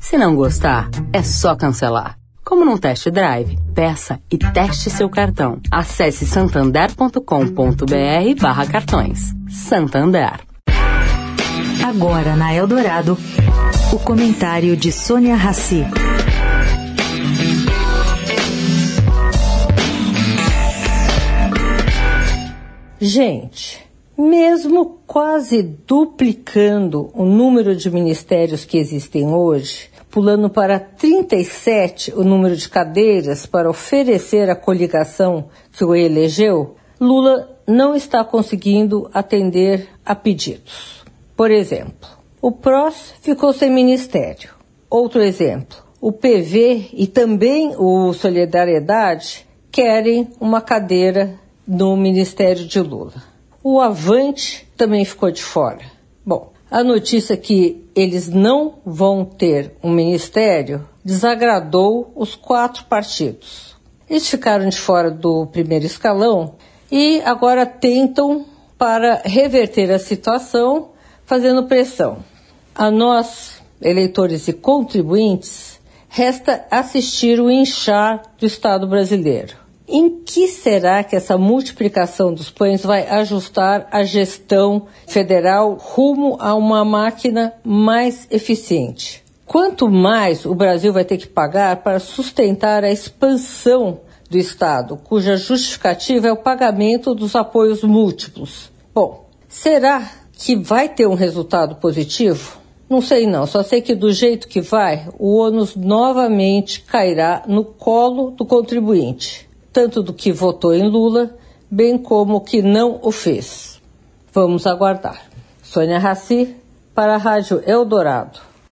Se não gostar, é só cancelar. Como num test drive, peça e teste seu cartão. Acesse santander.com.br barra cartões. Santander. Agora na Eldorado, o comentário de Sônia Rassi. Gente, mesmo quase duplicando o número de ministérios que existem hoje, pulando para 37 o número de cadeiras para oferecer a coligação que o elegeu, Lula não está conseguindo atender a pedidos. Por exemplo, o PROS ficou sem ministério. Outro exemplo, o PV e também o Solidariedade querem uma cadeira no Ministério de Lula. O Avante também ficou de fora. Bom, a notícia que eles não vão ter um ministério desagradou os quatro partidos. Eles ficaram de fora do primeiro escalão e agora tentam, para reverter a situação, fazendo pressão. A nós, eleitores e contribuintes, resta assistir o inchar do Estado brasileiro. Em que será que essa multiplicação dos pães vai ajustar a gestão federal rumo a uma máquina mais eficiente? Quanto mais o Brasil vai ter que pagar para sustentar a expansão do Estado, cuja justificativa é o pagamento dos apoios múltiplos? Bom, será que vai ter um resultado positivo? Não sei não, só sei que do jeito que vai, o ônus novamente cairá no colo do contribuinte, tanto do que votou em Lula, bem como que não o fez. Vamos aguardar. Sônia Raci, para a Rádio Eldorado.